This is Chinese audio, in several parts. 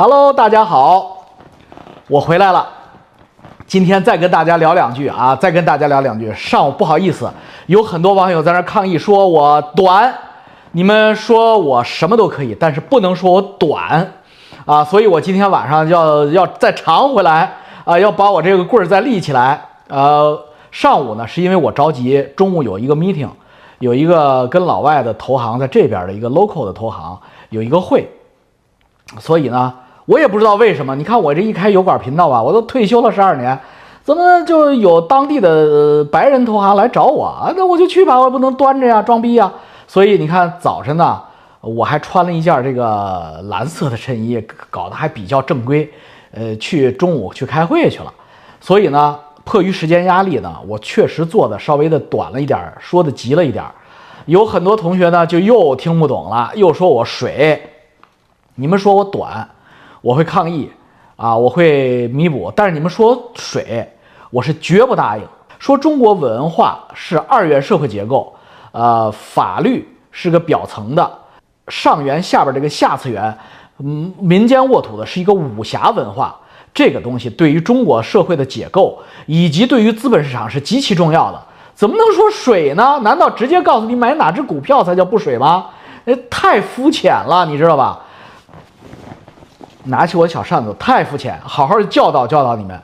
Hello，大家好，我回来了。今天再跟大家聊两句啊，再跟大家聊两句。上午不好意思，有很多网友在那抗议说我短，你们说我什么都可以，但是不能说我短啊，所以我今天晚上要要再长回来啊，要把我这个棍儿再立起来。呃，上午呢是因为我着急，中午有一个 meeting，有一个跟老外的投行在这边的一个 local 的投行有一个会，所以呢。我也不知道为什么，你看我这一开油管频道吧，我都退休了十二年，怎么就有当地的白人投行来找我啊？那我就去吧，我也不能端着呀，装逼呀。所以你看早晨呢，我还穿了一件这个蓝色的衬衣，搞得还比较正规，呃，去中午去开会去了。所以呢，迫于时间压力呢，我确实做的稍微的短了一点，说的急了一点。有很多同学呢就又听不懂了，又说我水，你们说我短。我会抗议，啊，我会弥补。但是你们说水，我是绝不答应。说中国文化是二元社会结构，呃，法律是个表层的，上元下边这个下次元，嗯，民间沃土的是一个武侠文化。这个东西对于中国社会的解构，以及对于资本市场是极其重要的。怎么能说水呢？难道直接告诉你买哪只股票才叫不水吗？呃，太肤浅了，你知道吧？拿起我的小扇子，太肤浅！好好教导教导你们。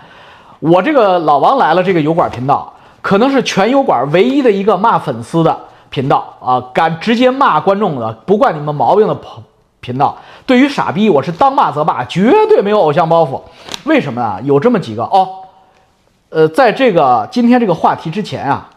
我这个老王来了，这个油管频道可能是全油管唯一的一个骂粉丝的频道啊，敢直接骂观众的，不惯你们毛病的频频道。对于傻逼，我是当骂则骂，绝对没有偶像包袱。为什么啊？有这么几个哦，呃，在这个今天这个话题之前啊，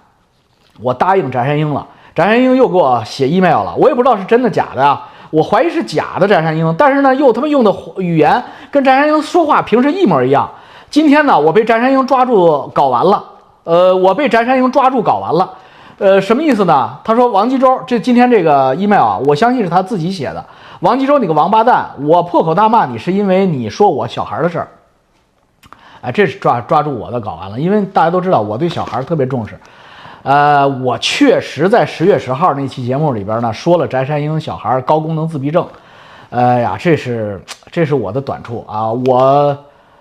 我答应翟山鹰了，翟山鹰又给我写 email 了，我也不知道是真的假的啊。我怀疑是假的翟山鹰，但是呢，又他妈用的语言跟翟山鹰说话平时一模一样。今天呢，我被翟山鹰抓住搞完了。呃，我被翟山鹰抓住搞完了。呃，什么意思呢？他说王继洲，这今天这个 email 啊，我相信是他自己写的。王继洲，你个王八蛋，我破口大骂你是因为你说我小孩的事儿。哎，这是抓抓住我的搞完了，因为大家都知道我对小孩特别重视。呃，我确实在十月十号那期节目里边呢说了翟山鹰小孩高功能自闭症，哎呀，这是这是我的短处啊！我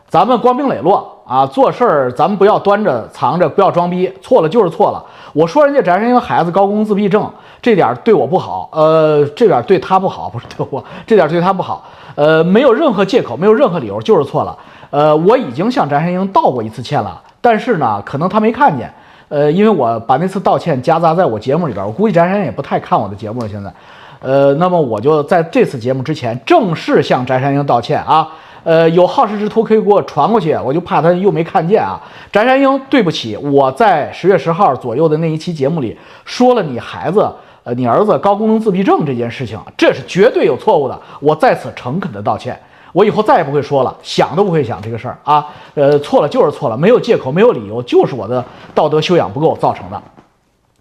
咱们光明磊落啊，做事儿咱们不要端着藏着，不要装逼，错了就是错了。我说人家翟山鹰孩子高功能自闭症，这点对我不好，呃，这点对他不好，不是对我，这点对他不好，呃，没有任何借口，没有任何理由，就是错了。呃，我已经向翟山鹰道过一次歉了，但是呢，可能他没看见。呃，因为我把那次道歉夹杂在我节目里边，我估计翟山也不太看我的节目了。现在，呃，那么我就在这次节目之前正式向翟山鹰道歉啊。呃，有好事之徒可以给我传过去，我就怕他又没看见啊。翟山鹰，对不起，我在十月十号左右的那一期节目里说了你孩子，呃，你儿子高功能自闭症这件事情，这是绝对有错误的，我在此诚恳的道歉。我以后再也不会说了，想都不会想这个事儿啊！呃，错了就是错了，没有借口，没有理由，就是我的道德修养不够造成的。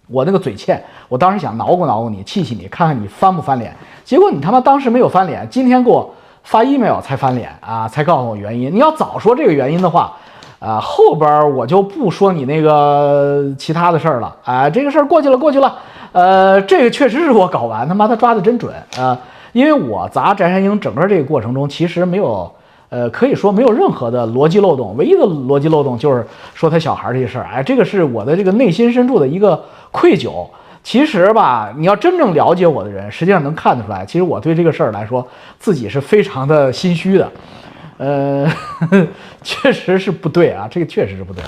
我那个嘴欠，我当时想挠过挠过你，气气你，看看你翻不翻脸。结果你他妈当时没有翻脸，今天给我发 email 才翻脸啊，才告诉我原因。你要早说这个原因的话，啊，后边我就不说你那个其他的事儿了啊。这个事儿过去了，过去了。呃，这个确实是我搞完，他妈他抓的真准啊！因为我砸翟山鹰整个这个过程中，其实没有，呃，可以说没有任何的逻辑漏洞。唯一的逻辑漏洞就是说他小孩这事儿，哎，这个是我的这个内心深处的一个愧疚。其实吧，你要真正了解我的人，实际上能看得出来，其实我对这个事儿来说，自己是非常的心虚的。呃，确实是不对啊，这个确实是不对。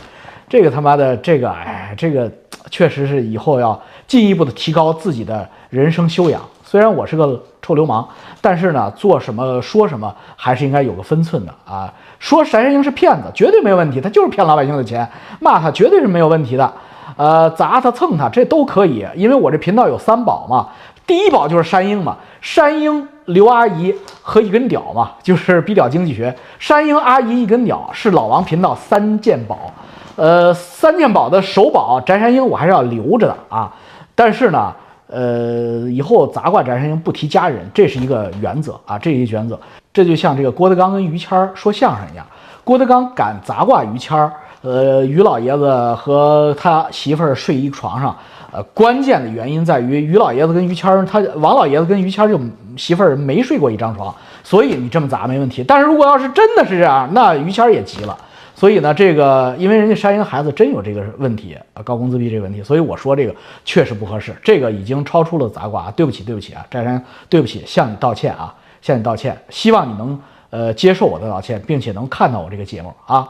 这个他妈的，这个，哎，这个确实是以后要进一步的提高自己的人生修养。虽然我是个臭流氓，但是呢，做什么说什么还是应该有个分寸的啊。说翟山鹰是骗子，绝对没有问题，他就是骗老百姓的钱，骂他绝对是没有问题的。呃，砸他蹭他这都可以，因为我这频道有三宝嘛，第一宝就是山鹰嘛，山鹰刘阿姨和一根屌嘛，就是比屌经济学。山鹰阿姨一根屌是老王频道三件宝，呃，三件宝的首宝翟山鹰我还是要留着的啊，但是呢。呃，以后砸挂翟山鹰不提家人，这是一个原则啊，这一原则。这就像这个郭德纲跟于谦儿说相声一样，郭德纲敢砸挂于谦儿，呃，于老爷子和他媳妇儿睡一床上，呃，关键的原因在于于老爷子跟于谦儿，他王老爷子跟于谦儿就媳妇儿没睡过一张床，所以你这么砸没问题。但是如果要是真的是这样，那于谦也急了。所以呢，这个因为人家山鹰孩子真有这个问题啊，高工资逼这个问题，所以我说这个确实不合适，这个已经超出了砸挂，对不起，对不起啊，寨山，对不起，向你道歉啊，向你道歉，希望你能呃接受我的道歉，并且能看到我这个节目啊，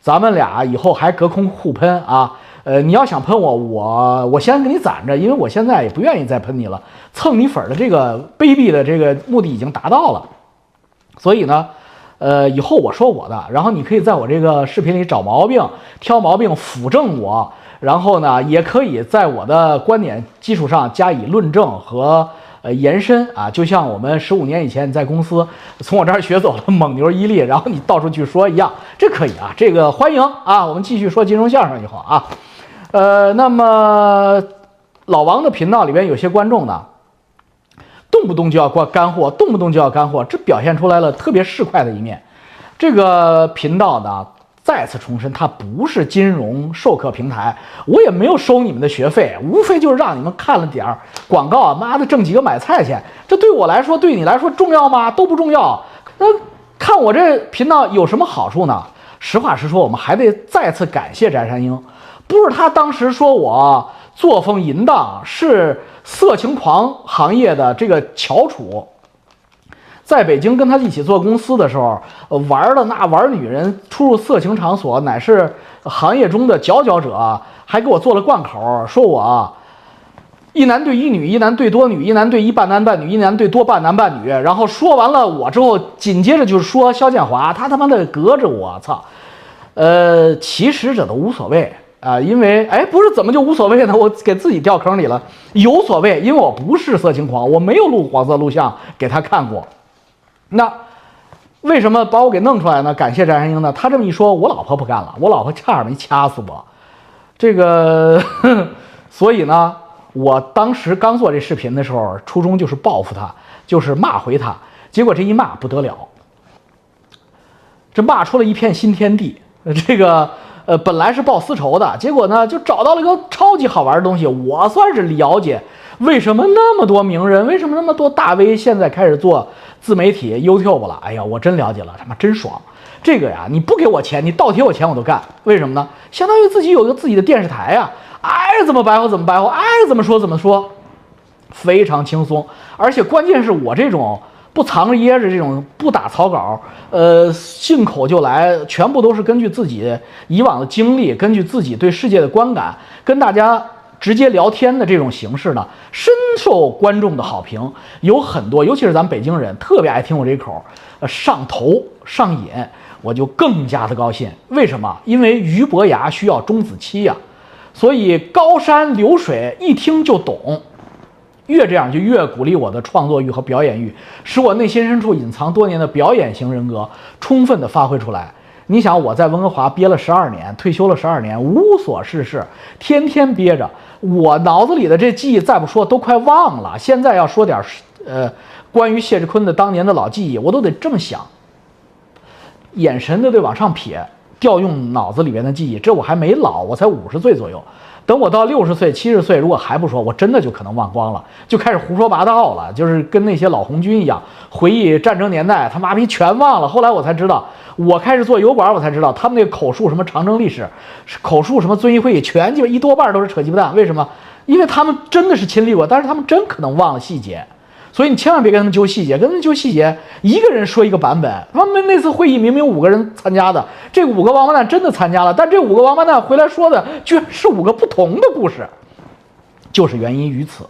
咱们俩以后还隔空互喷啊，呃，你要想喷我，我我先给你攒着，因为我现在也不愿意再喷你了，蹭你粉的这个卑鄙的这个目的已经达到了，所以呢。呃，以后我说我的，然后你可以在我这个视频里找毛病、挑毛病、辅正我，然后呢，也可以在我的观点基础上加以论证和呃延伸啊。就像我们十五年以前你在公司从我这儿学走了 蒙牛、伊利，然后你到处去说一样，这可以啊，这个欢迎啊。我们继续说金融相声以后啊，呃，那么老王的频道里边有些观众呢。动不动就要挂干货，动不动就要干货，这表现出来了特别市侩的一面。这个频道呢，再次重申，它不是金融授课平台，我也没有收你们的学费，无非就是让你们看了点儿广告，妈的挣几个买菜钱。这对我来说，对你来说重要吗？都不重要。那看我这频道有什么好处呢？实话实说，我们还得再次感谢翟山鹰，不是他当时说我作风淫荡，是。色情狂行业的这个翘楚，在北京跟他一起做公司的时候，玩的那玩女人出入色情场所，乃是行业中的佼佼者，还给我做了贯口，说我一男对一女，一男对多女，一男对一半男半女，一男对多半男半女。然后说完了我之后，紧接着就是说肖建华，他他妈的隔着我操，呃，其实这都无所谓。啊，因为哎，不是怎么就无所谓呢？我给自己掉坑里了，有所谓，因为我不是色情狂，我没有录黄色录像给他看过。那为什么把我给弄出来呢？感谢翟山鹰呢？他这么一说，我老婆不干了，我老婆差点没掐死我。这个，所以呢，我当时刚做这视频的时候，初衷就是报复他，就是骂回他。结果这一骂不得了，这骂出了一片新天地。这个。呃，本来是报私仇的，结果呢，就找到了一个超级好玩的东西。我算是了解，为什么那么多名人，为什么那么多大 V 现在开始做自媒体 YouTube 了？哎呀，我真了解了，他妈真爽！这个呀，你不给我钱，你倒贴我钱我都干。为什么呢？相当于自己有一个自己的电视台呀，爱怎么白活怎么白活，爱怎么说怎么说，非常轻松。而且关键是我这种。不藏着掖着，这种不打草稿，呃，信口就来，全部都是根据自己以往的经历，根据自己对世界的观感，跟大家直接聊天的这种形式呢，深受观众的好评。有很多，尤其是咱们北京人，特别爱听我这口，呃，上头上瘾，我就更加的高兴。为什么？因为俞伯牙需要钟子期呀，所以高山流水一听就懂。越这样就越鼓励我的创作欲和表演欲，使我内心深处隐藏多年的表演型人格充分的发挥出来。你想我在温哥华憋了十二年，退休了十二年，无所事事，天天憋着，我脑子里的这记忆再不说都快忘了。现在要说点呃关于谢志坤的当年的老记忆，我都得这么想，眼神都得往上撇，调用脑子里边的记忆。这我还没老，我才五十岁左右。等我到六十岁、七十岁，如果还不说，我真的就可能忘光了，就开始胡说八道了，就是跟那些老红军一样，回忆战争年代，他妈逼全忘了。后来我才知道，我开始做油管，我才知道他们那个口述什么长征历史，口述什么遵义会议，全鸡巴一多半都是扯鸡巴蛋。为什么？因为他们真的是亲历过，但是他们真可能忘了细节。所以你千万别跟他们揪细节，跟他们揪细节，一个人说一个版本。他们那次会议明明五个人参加的，这五个王八蛋真的参加了，但这五个王八蛋回来说的居然是五个不同的故事，就是原因于此。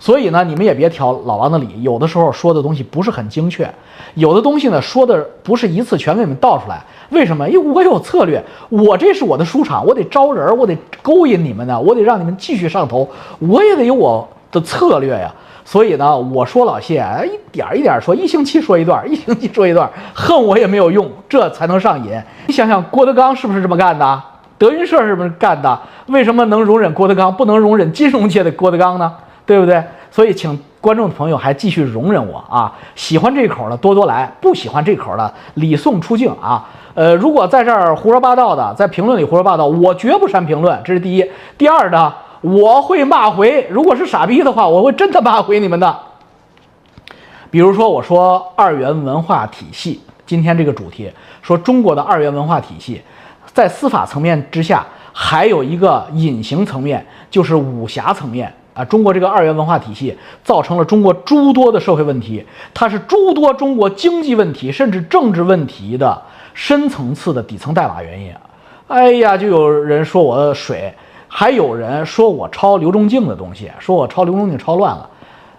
所以呢，你们也别挑老王的理，有的时候说的东西不是很精确，有的东西呢说的不是一次全给你们倒出来。为什么？因为我有策略，我这是我的书场，我得招人，我得勾引你们呢，我得让你们继续上头，我也得有我的策略呀。所以呢，我说老谢，一点一点说，一星期说一段，一星期说一段，恨我也没有用，这才能上瘾。你想想，郭德纲是不是这么干的？德云社是不是干的？为什么能容忍郭德纲，不能容忍金融界的郭德纲呢？对不对？所以，请观众朋友还继续容忍我啊！喜欢这口的多多来，不喜欢这口的礼送出境啊！呃，如果在这儿胡说八道的，在评论里胡说八道，我绝不删评论，这是第一。第二呢？我会骂回，如果是傻逼的话，我会真的骂回你们的。比如说，我说二元文化体系，今天这个主题说中国的二元文化体系，在司法层面之下，还有一个隐形层面，就是武侠层面啊。中国这个二元文化体系造成了中国诸多的社会问题，它是诸多中国经济问题甚至政治问题的深层次的底层代码原因。哎呀，就有人说我水，还有人说我抄刘仲敬的东西，说我抄刘仲敬抄乱了。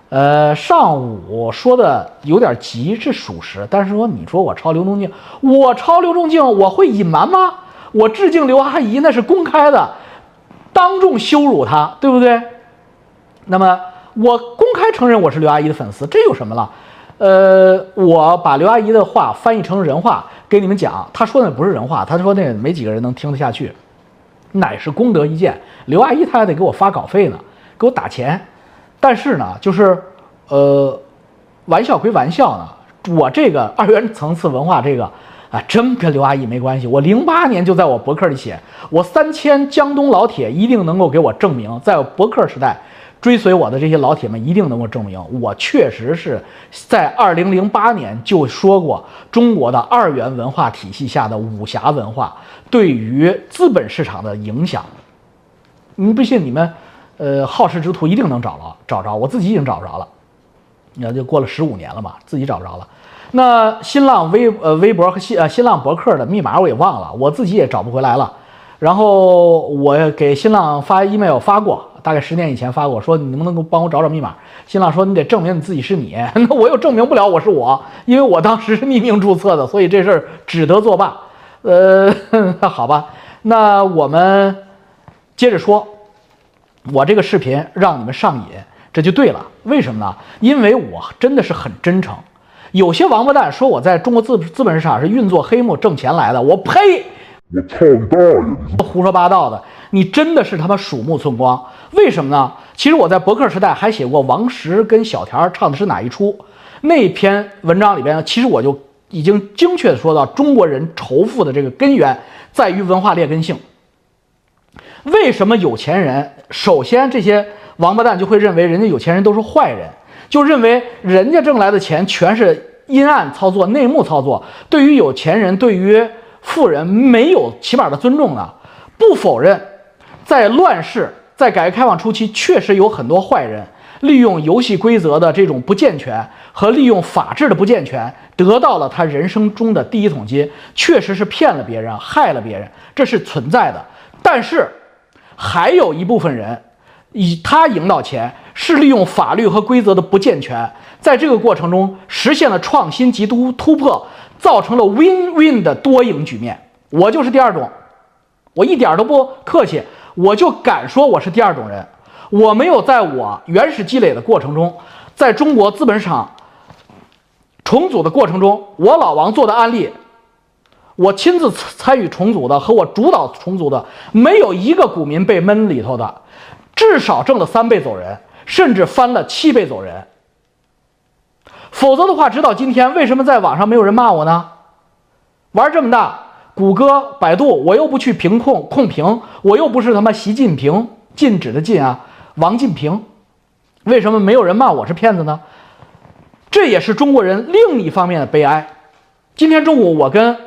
呃，上午说的有点急是属实，但是说你说我抄刘仲敬，我抄刘仲敬，我会隐瞒吗？我致敬刘阿姨那是公开的，当众羞辱她，对不对？那么我公开承认我是刘阿姨的粉丝，这有什么了？呃，我把刘阿姨的话翻译成人话给你们讲，她说的不是人话，她说那没几个人能听得下去，乃是功德一件。刘阿姨她还得给我发稿费呢，给我打钱。但是呢，就是，呃，玩笑归玩笑呢，我这个二元层次文化这个啊，真跟刘阿姨没关系。我零八年就在我博客里写，我三千江东老铁一定能够给我证明，在博客时代追随我的这些老铁们一定能够证明，我确实是在二零零八年就说过，中国的二元文化体系下的武侠文化对于资本市场的影响。你不信你们？呃，好事之徒一定能找着，找着，我自己已经找不着了。那，就过了十五年了嘛，自己找不着了。那新浪微呃微博和新呃新浪博客的密码我也忘了，我自己也找不回来了。然后我给新浪发 email 发过，大概十年以前发过，说你能不能够帮我找找密码？新浪说你得证明你自己是你，那我又证明不了我是我，因为我当时是匿名注册的，所以这事儿只得作罢。呃，好吧，那我们接着说。我这个视频让你们上瘾，这就对了。为什么呢？因为我真的是很真诚。有些王八蛋说我在中国资资本市场是运作黑幕挣钱来的，我呸！我操你大爷！胡说八道的，你真的是他妈鼠目寸光。为什么呢？其实我在博客时代还写过王石跟小田唱的是哪一出？那篇文章里边，其实我就已经精确的说到，中国人仇富的这个根源在于文化劣根性。为什么有钱人？首先，这些王八蛋就会认为人家有钱人都是坏人，就认为人家挣来的钱全是阴暗操作、内幕操作。对于有钱人，对于富人没有起码的尊重呢？不否认，在乱世，在改革开放初期，确实有很多坏人利用游戏规则的这种不健全和利用法治的不健全，得到了他人生中的第一桶金，确实是骗了别人、害了别人，这是存在的。但是。还有一部分人，以他赢到钱，是利用法律和规则的不健全，在这个过程中实现了创新及突突破，造成了 win-win 的多赢局面。我就是第二种，我一点都不客气，我就敢说我是第二种人。我没有在我原始积累的过程中，在中国资本市场重组的过程中，我老王做的案例。我亲自参与重组的和我主导重组的，没有一个股民被闷里头的，至少挣了三倍走人，甚至翻了七倍走人。否则的话，直到今天，为什么在网上没有人骂我呢？玩这么大，谷歌、百度，我又不去评控控评，我又不是他妈习近平禁止的禁啊，王进平，为什么没有人骂我是骗子呢？这也是中国人另一方面的悲哀。今天中午我跟。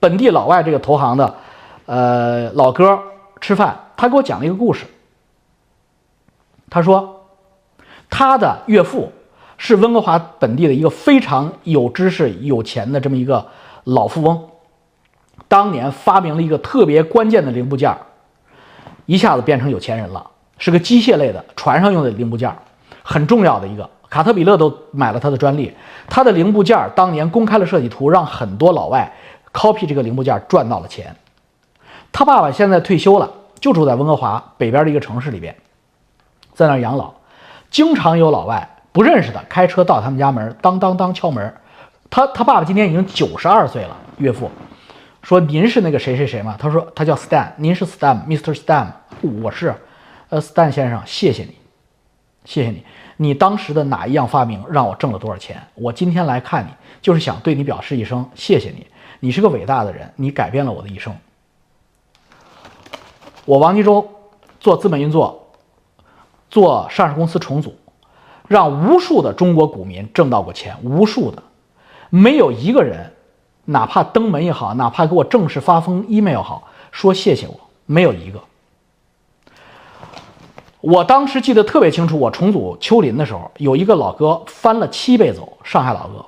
本地老外这个投行的，呃，老哥吃饭，他给我讲了一个故事。他说，他的岳父是温哥华本地的一个非常有知识、有钱的这么一个老富翁，当年发明了一个特别关键的零部件，一下子变成有钱人了，是个机械类的船上用的零部件，很重要的一个，卡特彼勒都买了他的专利。他的零部件当年公开了设计图，让很多老外。copy 这个零部件赚到了钱，他爸爸现在退休了，就住在温哥华北边的一个城市里边，在那养老，经常有老外不认识的开车到他们家门，当当当敲门。他他爸爸今年已经九十二岁了，岳父说：“您是那个谁谁谁吗？”他说：“他叫 Stan，您是 Stan，Mr. Stan，我是，呃，Stan 先生，谢谢你，谢谢你，你当时的哪一样发明让我挣了多少钱？我今天来看你，就是想对你表示一声谢谢你。”你是个伟大的人，你改变了我的一生。我王吉洲做资本运作，做上市公司重组，让无数的中国股民挣到过钱，无数的，没有一个人，哪怕登门也好，哪怕给我正式发封 email 也好，说谢谢我，没有一个。我当时记得特别清楚，我重组丘林的时候，有一个老哥翻了七倍走，上海老哥，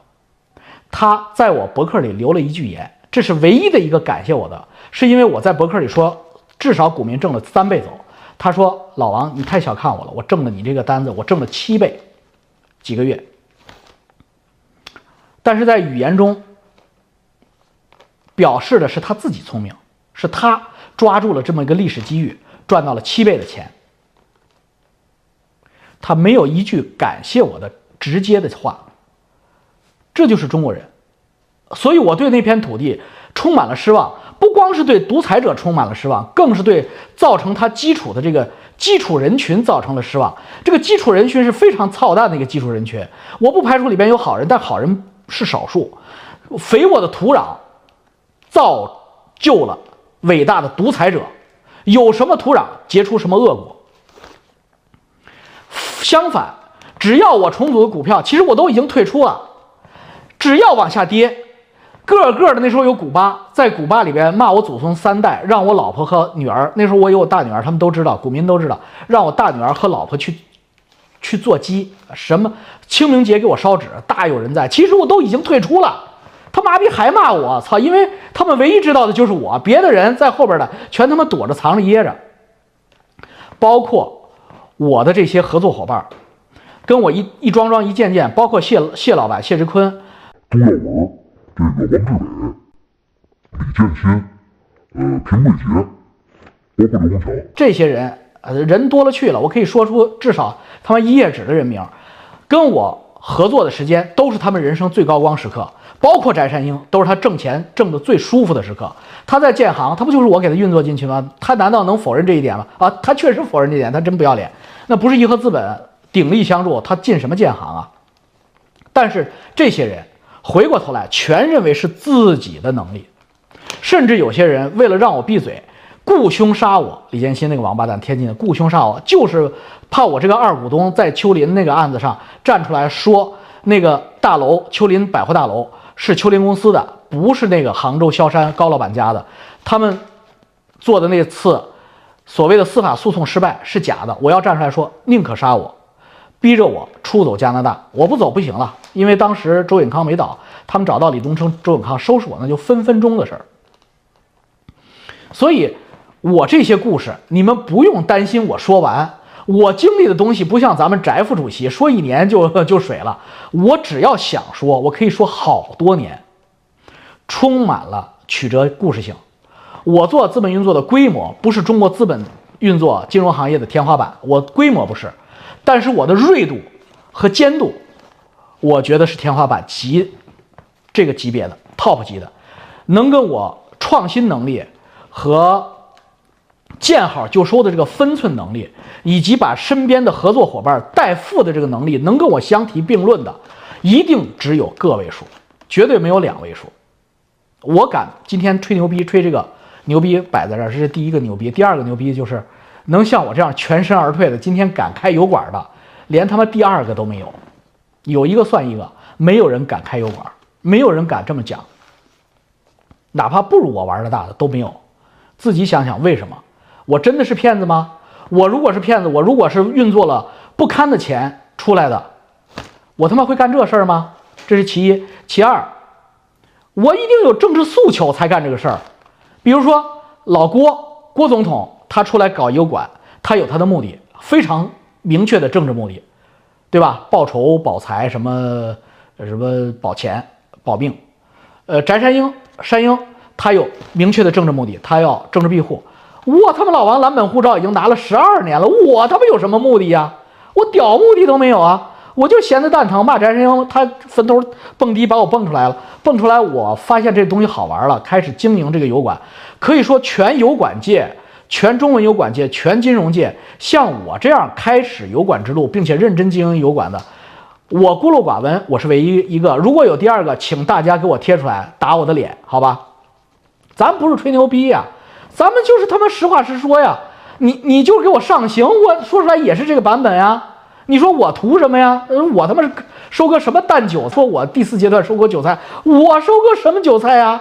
他在我博客里留了一句言，这是唯一的一个感谢我的，是因为我在博客里说，至少股民挣了三倍走。他说：“老王，你太小看我了，我挣了你这个单子，我挣了七倍，几个月。但是在语言中表示的是他自己聪明，是他抓住了这么一个历史机遇，赚到了七倍的钱。”他没有一句感谢我的直接的话，这就是中国人，所以我对那片土地充满了失望，不光是对独裁者充满了失望，更是对造成他基础的这个基础人群造成了失望。这个基础人群是非常操蛋的一个基础人群，我不排除里边有好人，但好人是少数。肥沃的土壤造就了伟大的独裁者，有什么土壤结出什么恶果。相反，只要我重组的股票，其实我都已经退出了。只要往下跌，个个的那时候有股吧，在股吧里边骂我祖宗三代，让我老婆和女儿，那时候我有我大女儿，他们都知道，股民都知道，让我大女儿和老婆去去做鸡，什么清明节给我烧纸，大有人在。其实我都已经退出了，他妈逼还骂我，操！因为他们唯一知道的就是我，别的人在后边的全他妈躲着藏着掖着，包括。我的这些合作伙伴，跟我一一桩桩一件件，包括谢谢老板谢志坤、朱耀文、这个王志伟、李建新、呃平贵杰，包括刘洪桥，这些人，呃人多了去了，我可以说出至少他们一页纸的人名，跟我合作的时间都是他们人生最高光时刻。包括翟山鹰，都是他挣钱挣得最舒服的时刻。他在建行，他不就是我给他运作进去吗？他难道能否认这一点吗？啊，他确实否认这一点，他真不要脸。那不是颐和资本鼎力相助，他进什么建行啊？但是这些人回过头来，全认为是自己的能力，甚至有些人为了让我闭嘴，雇凶杀我。李建新那个王八蛋，天津的雇凶杀我，就是怕我这个二股东在秋林那个案子上站出来说，那个大楼秋林百货大楼。是秋林公司的，不是那个杭州萧山高老板家的。他们做的那次所谓的司法诉讼失败是假的。我要站出来说，宁可杀我，逼着我出走加拿大。我不走不行了，因为当时周永康没倒，他们找到李东升、周永康收拾我，那就分分钟的事儿。所以，我这些故事你们不用担心我说完。我经历的东西不像咱们翟副主席说一年就 就水了，我只要想说，我可以说好多年，充满了曲折故事性。我做资本运作的规模不是中国资本运作金融行业的天花板，我规模不是，但是我的锐度和尖度，我觉得是天花板级这个级别的 top 级的，能跟我创新能力和。见好就收的这个分寸能力，以及把身边的合作伙伴带富的这个能力，能跟我相提并论的，一定只有个位数，绝对没有两位数。我敢今天吹牛逼，吹这个牛逼摆在这儿，这是第一个牛逼。第二个牛逼就是能像我这样全身而退的，今天敢开油管的，连他妈第二个都没有，有一个算一个，没有人敢开油管，没有人敢这么讲，哪怕不如我玩的大的都没有。自己想想为什么？我真的是骗子吗？我如果是骗子，我如果是运作了不堪的钱出来的，我他妈会干这事儿吗？这是其一。其二，我一定有政治诉求才干这个事儿。比如说老郭郭总统，他出来搞油管，他有他的目的，非常明确的政治目的，对吧？报仇、保财，什么什么保钱、保命。呃，翟山鹰山鹰，他有明确的政治目的，他要政治庇护。我他妈老王蓝本护照已经拿了十二年了，我他妈有什么目的呀？我屌目的都没有啊！我就闲得蛋疼，骂翟山鹰，他坟头蹦迪把我蹦出来了，蹦出来，我发现这东西好玩了，开始经营这个油管。可以说，全油管界、全中文油管界、全金融界，像我这样开始油管之路，并且认真经营油管的，我孤陋寡闻，我是唯一一个。如果有第二个，请大家给我贴出来打我的脸，好吧？咱不是吹牛逼呀。咱们就是他妈实话实说呀，你你就给我上刑，我说出来也是这个版本呀。你说我图什么呀？我他妈是收割什么蛋韭？说我第四阶段收割韭菜，我收割什么韭菜呀？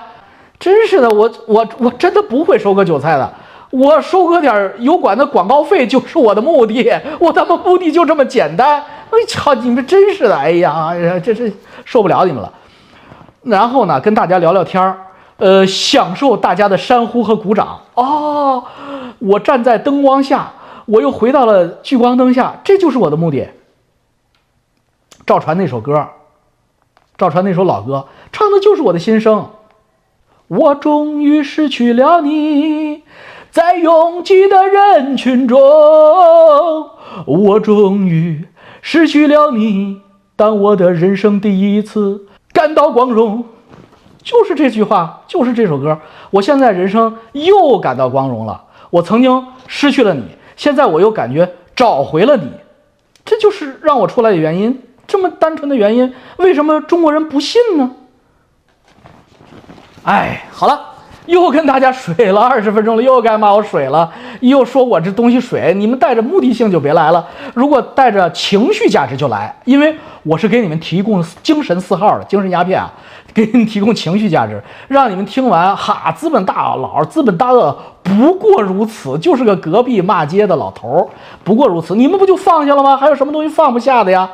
真是的，我我我真的不会收割韭菜的。我收割点油管的广告费就是我的目的，我他妈目的就这么简单。哎操，你们真是的，哎呀，这是受不了你们了。然后呢，跟大家聊聊天儿，呃，享受大家的山呼和鼓掌。哦，我站在灯光下。我又回到了聚光灯下，这就是我的目的。赵传那首歌，赵传那首老歌，唱的就是我的心声。我终于失去了你，在拥挤的人群中，我终于失去了你。当我的人生第一次感到光荣，就是这句话，就是这首歌。我现在人生又感到光荣了。我曾经失去了你。现在我又感觉找回了你，这就是让我出来的原因。这么单纯的原因，为什么中国人不信呢？哎，好了，又跟大家水了二十分钟了，又该骂我水了，又说我这东西水。你们带着目的性就别来了，如果带着情绪价值就来，因为我是给你们提供精神四号的精神鸦片啊。给你们提供情绪价值，让你们听完哈，资本大佬、资本大鳄不过如此，就是个隔壁骂街的老头儿，不过如此，你们不就放下了吗？还有什么东西放不下的呀？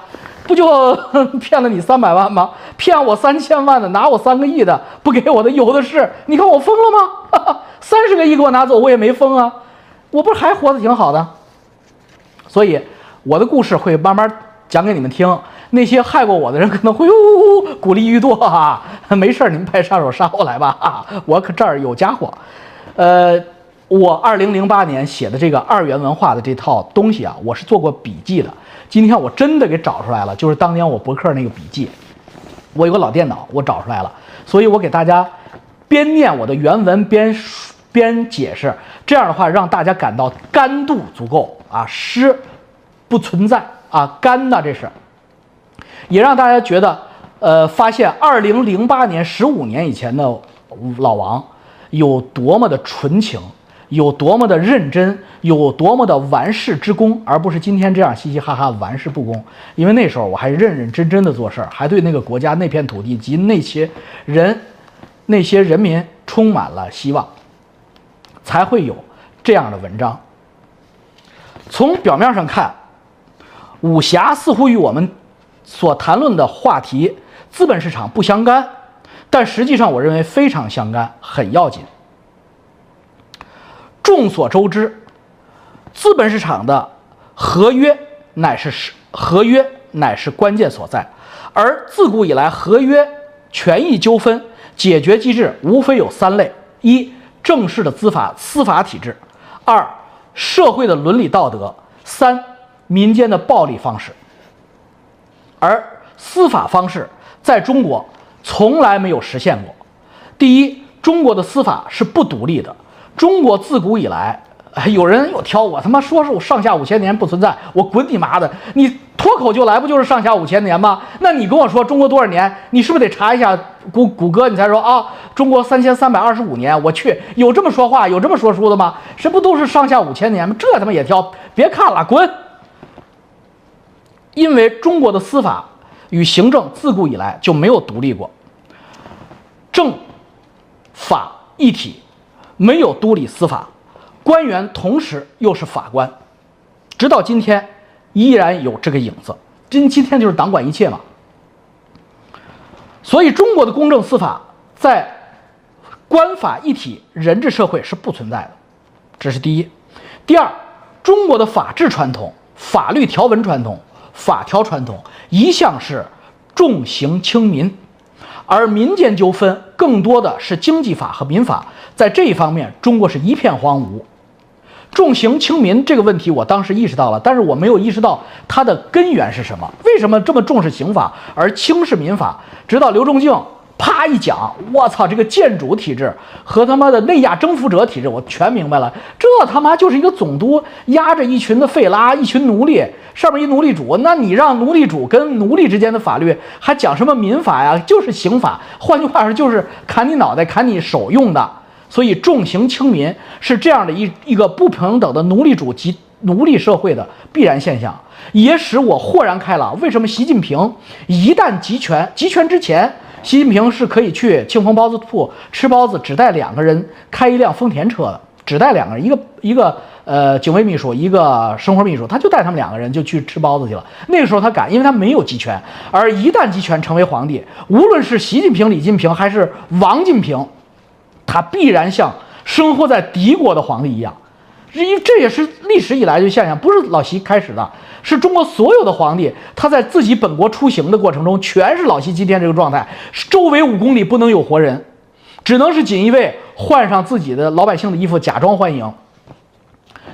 不就 骗了你三百万吗？骗我三千万的，拿我三个亿的，不给我的有的是。你看我疯了吗？三十个亿给我拿走，我也没疯啊，我不是还活得挺好的。所以我的故事会慢慢讲给你们听。那些害过我的人可能会呜呜鼓励欲多哈，没事儿，你们派杀手杀我来吧啊！我可这儿有家伙。呃，我二零零八年写的这个二元文化的这套东西啊，我是做过笔记的。今天我真的给找出来了，就是当年我博客那个笔记。我有个老电脑，我找出来了，所以我给大家边念我的原文边边解释，这样的话让大家感到干度足够啊，湿不存在啊，干呢这是。也让大家觉得，呃，发现二零零八年十五年以前的老王有多么的纯情，有多么的认真，有多么的玩世之功，而不是今天这样嘻嘻哈哈玩世不恭。因为那时候我还认认真真的做事儿，还对那个国家、那片土地及那些人、那些人民充满了希望，才会有这样的文章。从表面上看，武侠似乎与我们。所谈论的话题，资本市场不相干，但实际上我认为非常相干，很要紧。众所周知，资本市场的合约乃是是合约乃是关键所在，而自古以来，合约权益纠纷解决机制无非有三类：一、正式的司法司法体制；二、社会的伦理道德；三、民间的暴力方式。而司法方式在中国从来没有实现过。第一，中国的司法是不独立的。中国自古以来，有人又挑我他妈说是我上下五千年不存在，我滚你妈的！你脱口就来，不就是上下五千年吗？那你跟我说中国多少年？你是不是得查一下谷谷歌，你才说啊？中国三千三百二十五年，我去，有这么说话，有这么说书的吗？这不都是上下五千年吗？这他妈也挑？别看了，滚！因为中国的司法与行政自古以来就没有独立过，政法一体，没有独立司法，官员同时又是法官，直到今天依然有这个影子。今今天就是党管一切嘛。所以中国的公正司法在官法一体、人治社会是不存在的，这是第一。第二，中国的法治传统、法律条文传统。法条传统一向是重刑轻民，而民间纠纷更多的是经济法和民法，在这一方面，中国是一片荒芜。重刑轻民这个问题，我当时意识到了，但是我没有意识到它的根源是什么？为什么这么重视刑法而轻视民法？直到刘仲敬。啪一讲，我操！这个建主体制和他妈的内亚征服者体制，我全明白了。这他妈就是一个总督压着一群的费拉，一群奴隶，上面一奴隶主。那你让奴隶主跟奴隶之间的法律还讲什么民法呀？就是刑法。换句话说，就是砍你脑袋、砍你手用的。所以重刑轻民是这样的一一个不平等的奴隶主及奴隶社会的必然现象，也使我豁然开朗。为什么习近平一旦集权，集权之前，习近平是可以去庆丰包子铺吃包子，只带两个人开一辆丰田车的，只带两个人，一个一个呃警卫秘书，一个生活秘书，他就带他们两个人就去吃包子去了。那个时候他敢，因为他没有集权，而一旦集权成为皇帝，无论是习近平、李近平还是王近平，他必然像生活在敌国的皇帝一样。因为这也是历史以来的现象，不是老习开始的，是中国所有的皇帝，他在自己本国出行的过程中，全是老习今天这个状态，周围五公里不能有活人，只能是锦衣卫换上自己的老百姓的衣服，假装欢迎。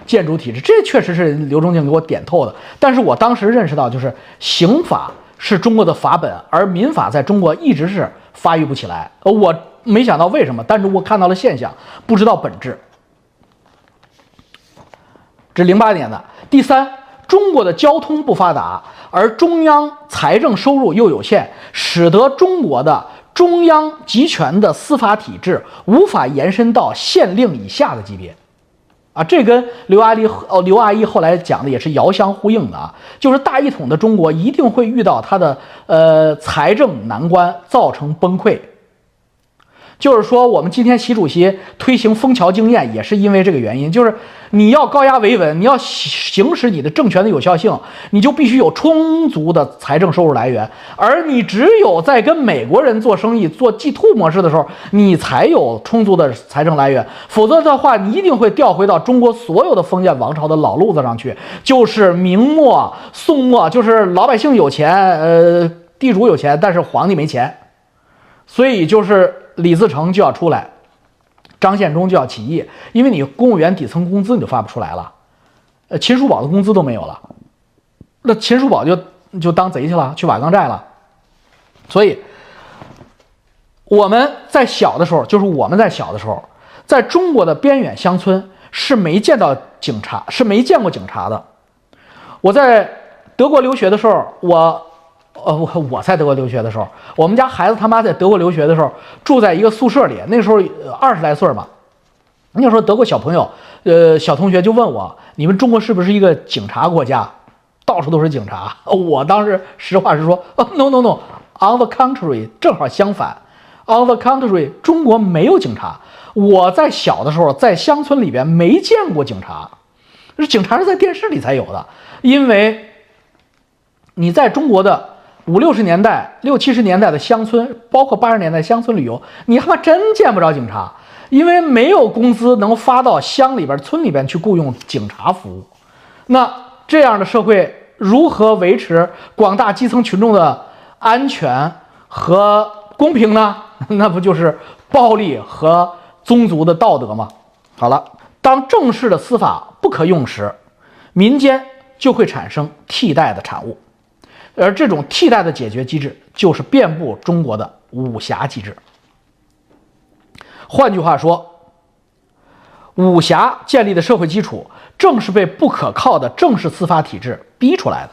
建筑体制，这确实是刘仲敬给我点透的。但是我当时认识到，就是刑法是中国的法本，而民法在中国一直是发育不起来。呃，我没想到为什么，但是我看到了现象，不知道本质。这零八年的第三，中国的交通不发达，而中央财政收入又有限，使得中国的中央集权的司法体制无法延伸到县令以下的级别。啊，这跟刘阿姨哦，刘阿姨后来讲的也是遥相呼应的啊，就是大一统的中国一定会遇到它的呃财政难关，造成崩溃。就是说，我们今天习主席推行枫桥经验，也是因为这个原因。就是你要高压维稳，你要行使你的政权的有效性，你就必须有充足的财政收入来源。而你只有在跟美国人做生意、做 G two 模式的时候，你才有充足的财政来源。否则的话，你一定会调回到中国所有的封建王朝的老路子上去，就是明末、宋末，就是老百姓有钱，呃，地主有钱，但是皇帝没钱。所以就是。李自成就要出来，张献忠就要起义，因为你公务员底层工资你就发不出来了，呃，秦叔宝的工资都没有了，那秦叔宝就就当贼去了，去瓦岗寨了。所以我们在小的时候，就是我们在小的时候，在中国的边远乡村是没见到警察，是没见过警察的。我在德国留学的时候，我。呃，我我在德国留学的时候，我们家孩子他妈在德国留学的时候，住在一个宿舍里。那时候二十来岁嘛，那时候德国小朋友，呃，小同学就问我：“你们中国是不是一个警察国家？到处都是警察？” 我当时实话实说：“No No No，On the contrary，正好相反。On the contrary，中国没有警察。我在小的时候在乡村里边没见过警察，警察是在电视里才有的。因为你在中国的。”五六十年代、六七十年代的乡村，包括八十年代乡村旅游，你他妈真见不着警察，因为没有工资能发到乡里边、村里边去雇佣警察服务。那这样的社会如何维持广大基层群众的安全和公平呢？那不就是暴力和宗族的道德吗？好了，当正式的司法不可用时，民间就会产生替代的产物。而这种替代的解决机制，就是遍布中国的武侠机制。换句话说，武侠建立的社会基础，正是被不可靠的正式司法体制逼出来的。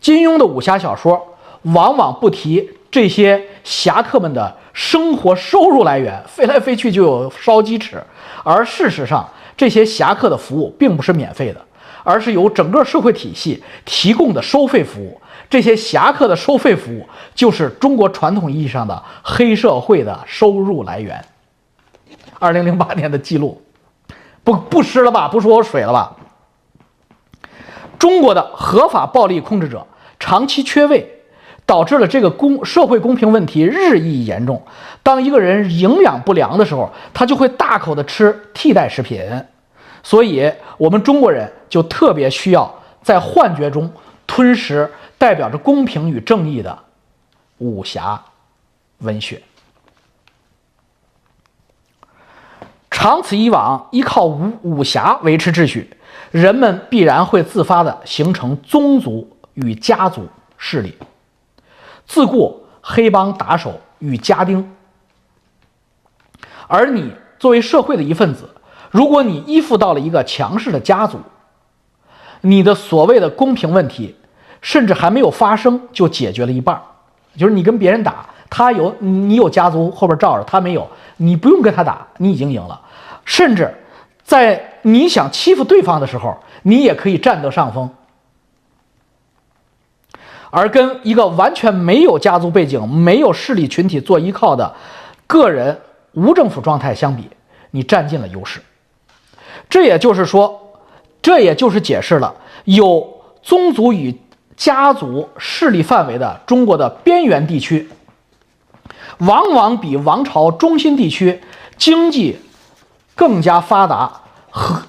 金庸的武侠小说往往不提这些侠客们的生活收入来源，飞来飞去就有烧鸡吃，而事实上，这些侠客的服务并不是免费的。而是由整个社会体系提供的收费服务，这些侠客的收费服务就是中国传统意义上的黑社会的收入来源。二零零八年的记录，不不湿了吧？不说我水了吧？中国的合法暴力控制者长期缺位，导致了这个公社会公平问题日益严重。当一个人营养不良的时候，他就会大口的吃替代食品。所以，我们中国人就特别需要在幻觉中吞食代表着公平与正义的武侠文学。长此以往，依靠武武侠维持秩序，人们必然会自发的形成宗族与家族势力，自雇黑帮打手与家丁。而你作为社会的一份子。如果你依附到了一个强势的家族，你的所谓的公平问题，甚至还没有发生就解决了一半就是你跟别人打，他有你有家族后边罩着，他没有，你不用跟他打，你已经赢了。甚至在你想欺负对方的时候，你也可以占得上风。而跟一个完全没有家族背景、没有势力群体做依靠的个人无政府状态相比，你占尽了优势。这也就是说，这也就是解释了有宗族与家族势力范围的中国的边缘地区，往往比王朝中心地区经济。更加发达和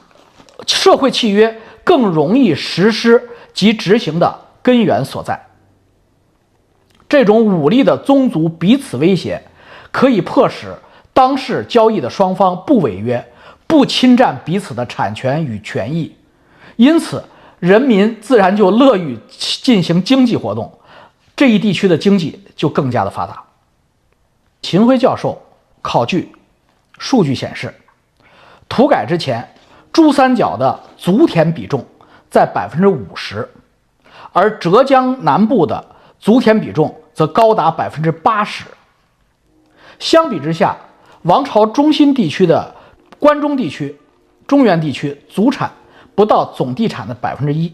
社会契约更容易实施及执行的根源所在。这种武力的宗族彼此威胁，可以迫使当事交易的双方不违约、不侵占彼此的产权与权益，因此人民自然就乐于进行经济活动，这一地区的经济就更加的发达。秦晖教授考据数据显示。土改之前，珠三角的族田比重在百分之五十，而浙江南部的族田比重则高达百分之八十。相比之下，王朝中心地区的关中地区、中原地区祖产不到总地产的百分之一。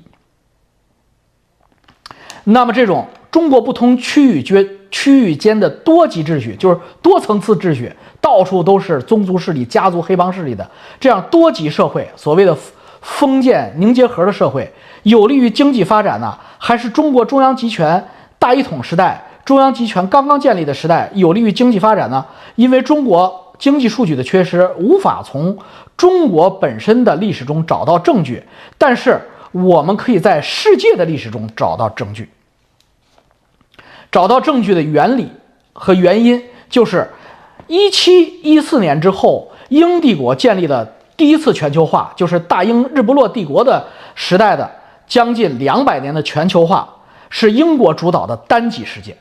那么，这种中国不同区域间区域间的多级秩序，就是多层次秩序。到处都是宗族势力、家族黑帮势力的这样多级社会，所谓的封建凝结核的社会，有利于经济发展呢，还是中国中央集权大一统时代、中央集权刚刚建立的时代有利于经济发展呢？因为中国经济数据的缺失，无法从中国本身的历史中找到证据，但是我们可以在世界的历史中找到证据。找到证据的原理和原因就是。一七一四年之后，英帝国建立的第一次全球化，就是大英日不落帝国的时代的将近两百年的全球化，是英国主导的单极世界。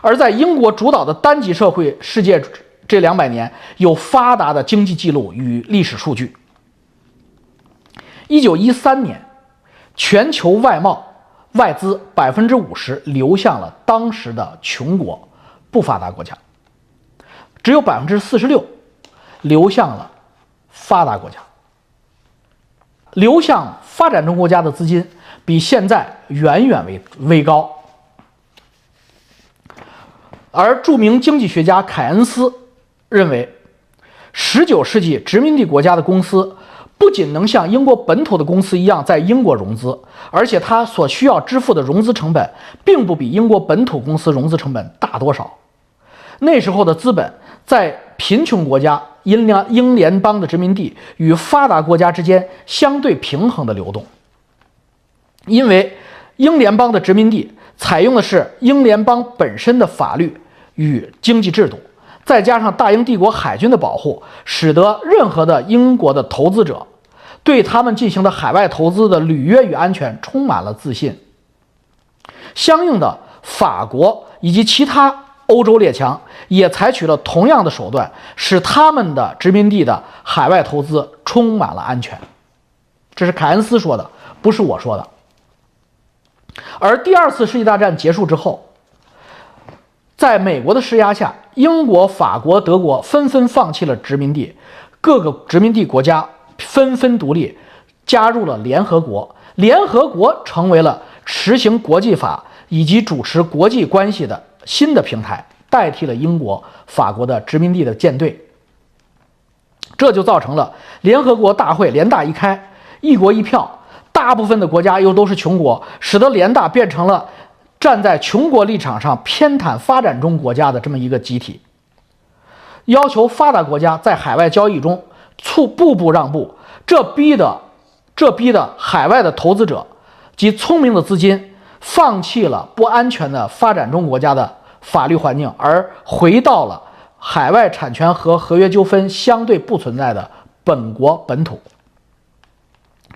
而在英国主导的单极社会世界这两百年，有发达的经济记录与历史数据。一九一三年，全球外贸外资百分之五十流向了当时的穷国、不发达国家。只有百分之四十六流向了发达国家，流向发展中国家的资金比现在远远为微高。而著名经济学家凯恩斯认为，十九世纪殖民地国家的公司不仅能像英国本土的公司一样在英国融资，而且它所需要支付的融资成本并不比英国本土公司融资成本大多少。那时候的资本。在贫穷国家英联英联邦的殖民地与发达国家之间相对平衡的流动，因为英联邦的殖民地采用的是英联邦本身的法律与经济制度，再加上大英帝国海军的保护，使得任何的英国的投资者对他们进行的海外投资的履约与安全充满了自信。相应的，法国以及其他。欧洲列强也采取了同样的手段，使他们的殖民地的海外投资充满了安全。这是凯恩斯说的，不是我说的。而第二次世界大战结束之后，在美国的施压下，英国、法国、德国纷纷放弃了殖民地，各个殖民地国家纷纷独立，加入了联合国。联合国成为了实行国际法以及主持国际关系的。新的平台代替了英国、法国的殖民地的舰队，这就造成了联合国大会联大一开，一国一票，大部分的国家又都是穷国，使得联大变成了站在穷国立场上偏袒发展中国家的这么一个集体，要求发达国家在海外交易中促步步让步，这逼的这逼的海外的投资者及聪明的资金。放弃了不安全的发展中国家的法律环境，而回到了海外产权和合约纠纷相对不存在的本国本土。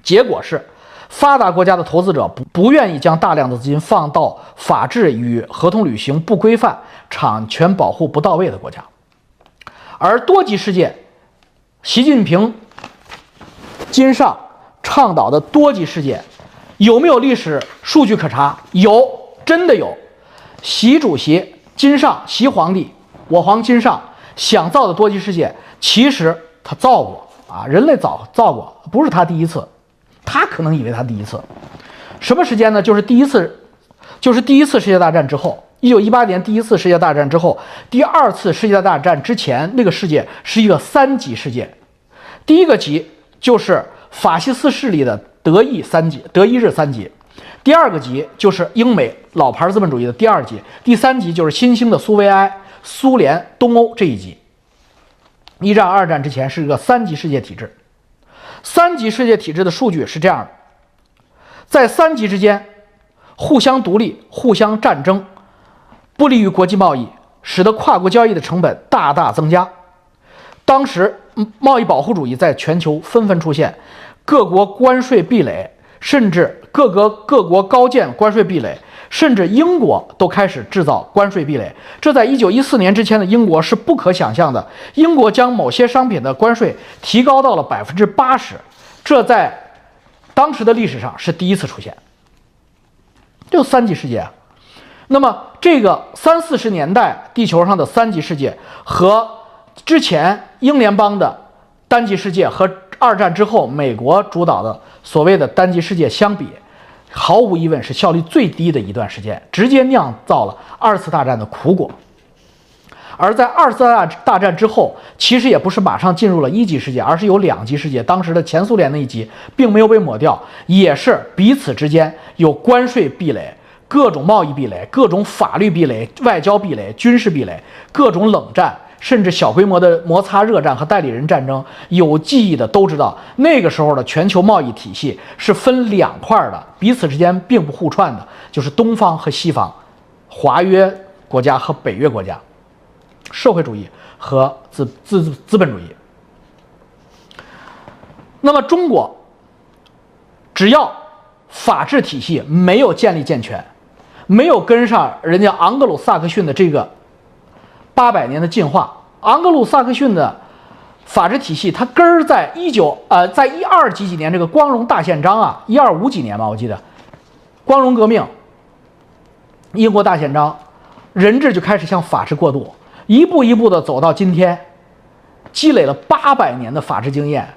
结果是，发达国家的投资者不不愿意将大量的资金放到法治与合同履行不规范、产权保护不到位的国家，而多极世界，习近平、金上倡导的多极世界。有没有历史数据可查？有，真的有。习主席、金上、习皇帝，我皇金上想造的多极世界，其实他造过，啊，人类早造过，不是他第一次，他可能以为他第一次。什么时间呢？就是第一次，就是第一次世界大战之后，一九一八年第一次世界大战之后，第二次世界大战之前，那个世界是一个三级世界。第一个级就是法西斯势力的德意三级，德意日三级；第二个级就是英美老牌资本主义的第二级；第三级就是新兴的苏维埃、苏联、东欧这一级。一战、二战之前是一个三级世界体制，三级世界体制的数据是这样的：在三级之间互相独立、互相战争，不利于国际贸易，使得跨国交易的成本大大增加。当时贸易保护主义在全球纷纷出现，各国关税壁垒，甚至各个各国高建关税壁垒。甚至英国都开始制造关税壁垒，这在一九一四年之前的英国是不可想象的。英国将某些商品的关税提高到了百分之八十，这在当时的历史上是第一次出现。就三级世界啊，那么这个三四十年代地球上的三级世界和之前英联邦的单极世界和二战之后美国主导的所谓的单极世界相比。毫无疑问是效率最低的一段时间，直接酿造了二次大战的苦果。而在二次大大战之后，其实也不是马上进入了一级世界，而是有两级世界。当时的前苏联那一级并没有被抹掉，也是彼此之间有关税壁垒、各种贸易壁垒、各种法律壁垒、外交壁垒、军事壁垒、各种冷战。甚至小规模的摩擦热战和代理人战争，有记忆的都知道，那个时候的全球贸易体系是分两块的，彼此之间并不互串的，就是东方和西方，华约国家和北约国家，社会主义和资资资本主义。那么中国，只要法治体系没有建立健全，没有跟上人家昂格鲁萨克逊的这个。八百年的进化，昂格鲁萨克逊的法治体系，它根儿在一九呃，在一二几几年这个光荣大宪章啊，一二五几年吧，我记得，光荣革命，英国大宪章，人治就开始向法治过渡，一步一步的走到今天，积累了八百年的法治经验。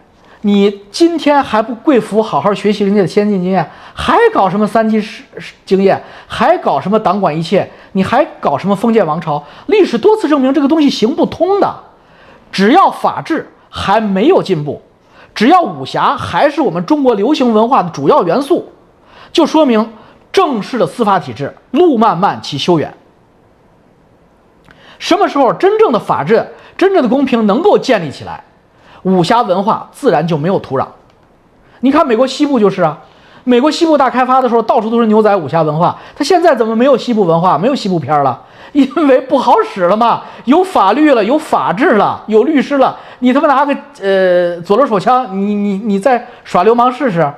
你今天还不跪服，好好学习人家的先进经验，还搞什么三级是经验，还搞什么党管一切？你还搞什么封建王朝？历史多次证明这个东西行不通的。只要法治还没有进步，只要武侠还是我们中国流行文化的主要元素，就说明正式的司法体制路漫漫其修远。什么时候真正的法治、真正的公平能够建立起来？武侠文化自然就没有土壤。你看美国西部就是啊，美国西部大开发的时候，到处都是牛仔武侠文化。它现在怎么没有西部文化，没有西部片了？因为不好使了嘛，有法律了，有法治了，有律师了。你他妈拿个呃左轮手枪，你你你再耍流氓试试？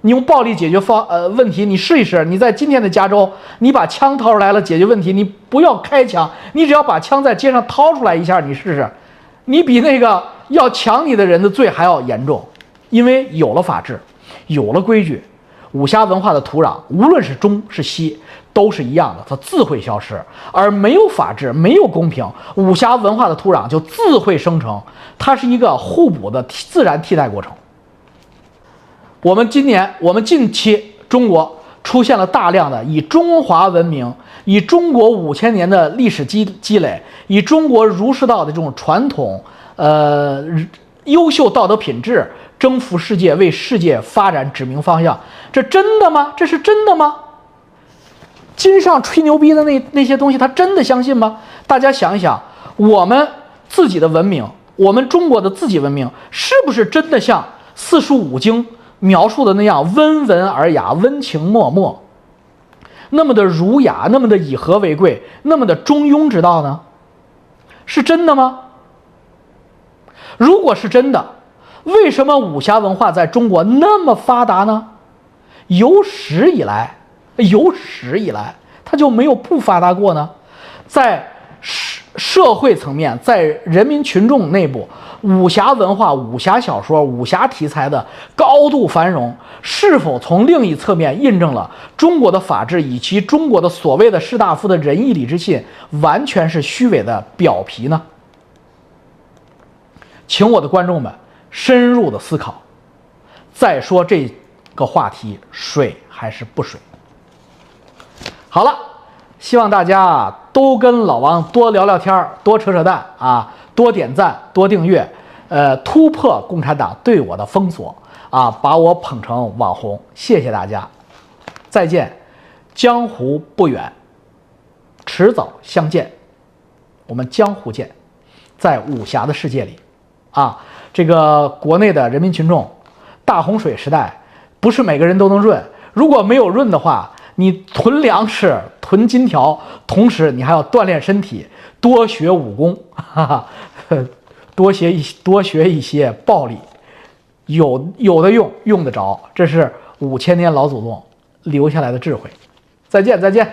你用暴力解决方呃问题，你试一试。你在今天的加州，你把枪掏出来了解决问题，你不要开枪，你只要把枪在街上掏出来一下，你试试，你比那个。要抢你的人的罪还要严重，因为有了法治，有了规矩，武侠文化的土壤，无论是中是西，都是一样的，它自会消失；而没有法治，没有公平，武侠文化的土壤就自会生成。它是一个互补的自然替代过程。我们今年，我们近期中国出现了大量的以中华文明、以中国五千年的历史积积累、以中国儒释道的这种传统。呃，优秀道德品质征服世界，为世界发展指明方向，这真的吗？这是真的吗？金上吹牛逼的那那些东西，他真的相信吗？大家想一想，我们自己的文明，我们中国的自己文明，是不是真的像四书五经描述的那样温文尔雅、温情脉脉，那么的儒雅，那么的以和为贵，那么的中庸之道呢？是真的吗？如果是真的，为什么武侠文化在中国那么发达呢？有史以来，有史以来，它就没有不发达过呢？在社社会层面，在人民群众内部，武侠文化、武侠小说、武侠题材的高度繁荣，是否从另一侧面印证了中国的法治以及中国的所谓的士大夫的仁义礼智信，完全是虚伪的表皮呢？请我的观众们深入的思考，再说这个话题水还是不水。好了，希望大家啊都跟老王多聊聊天儿，多扯扯淡啊，多点赞，多订阅，呃，突破共产党对我的封锁啊，把我捧成网红。谢谢大家，再见，江湖不远，迟早相见，我们江湖见，在武侠的世界里，啊，这个国内的人民群众，大洪水时代，不是每个人都能润，如果没有润的话。你囤粮食、囤金条，同时你还要锻炼身体，多学武功，哈哈，多学一多学一些暴力，有有的用，用得着，这是五千年老祖宗留下来的智慧。再见，再见。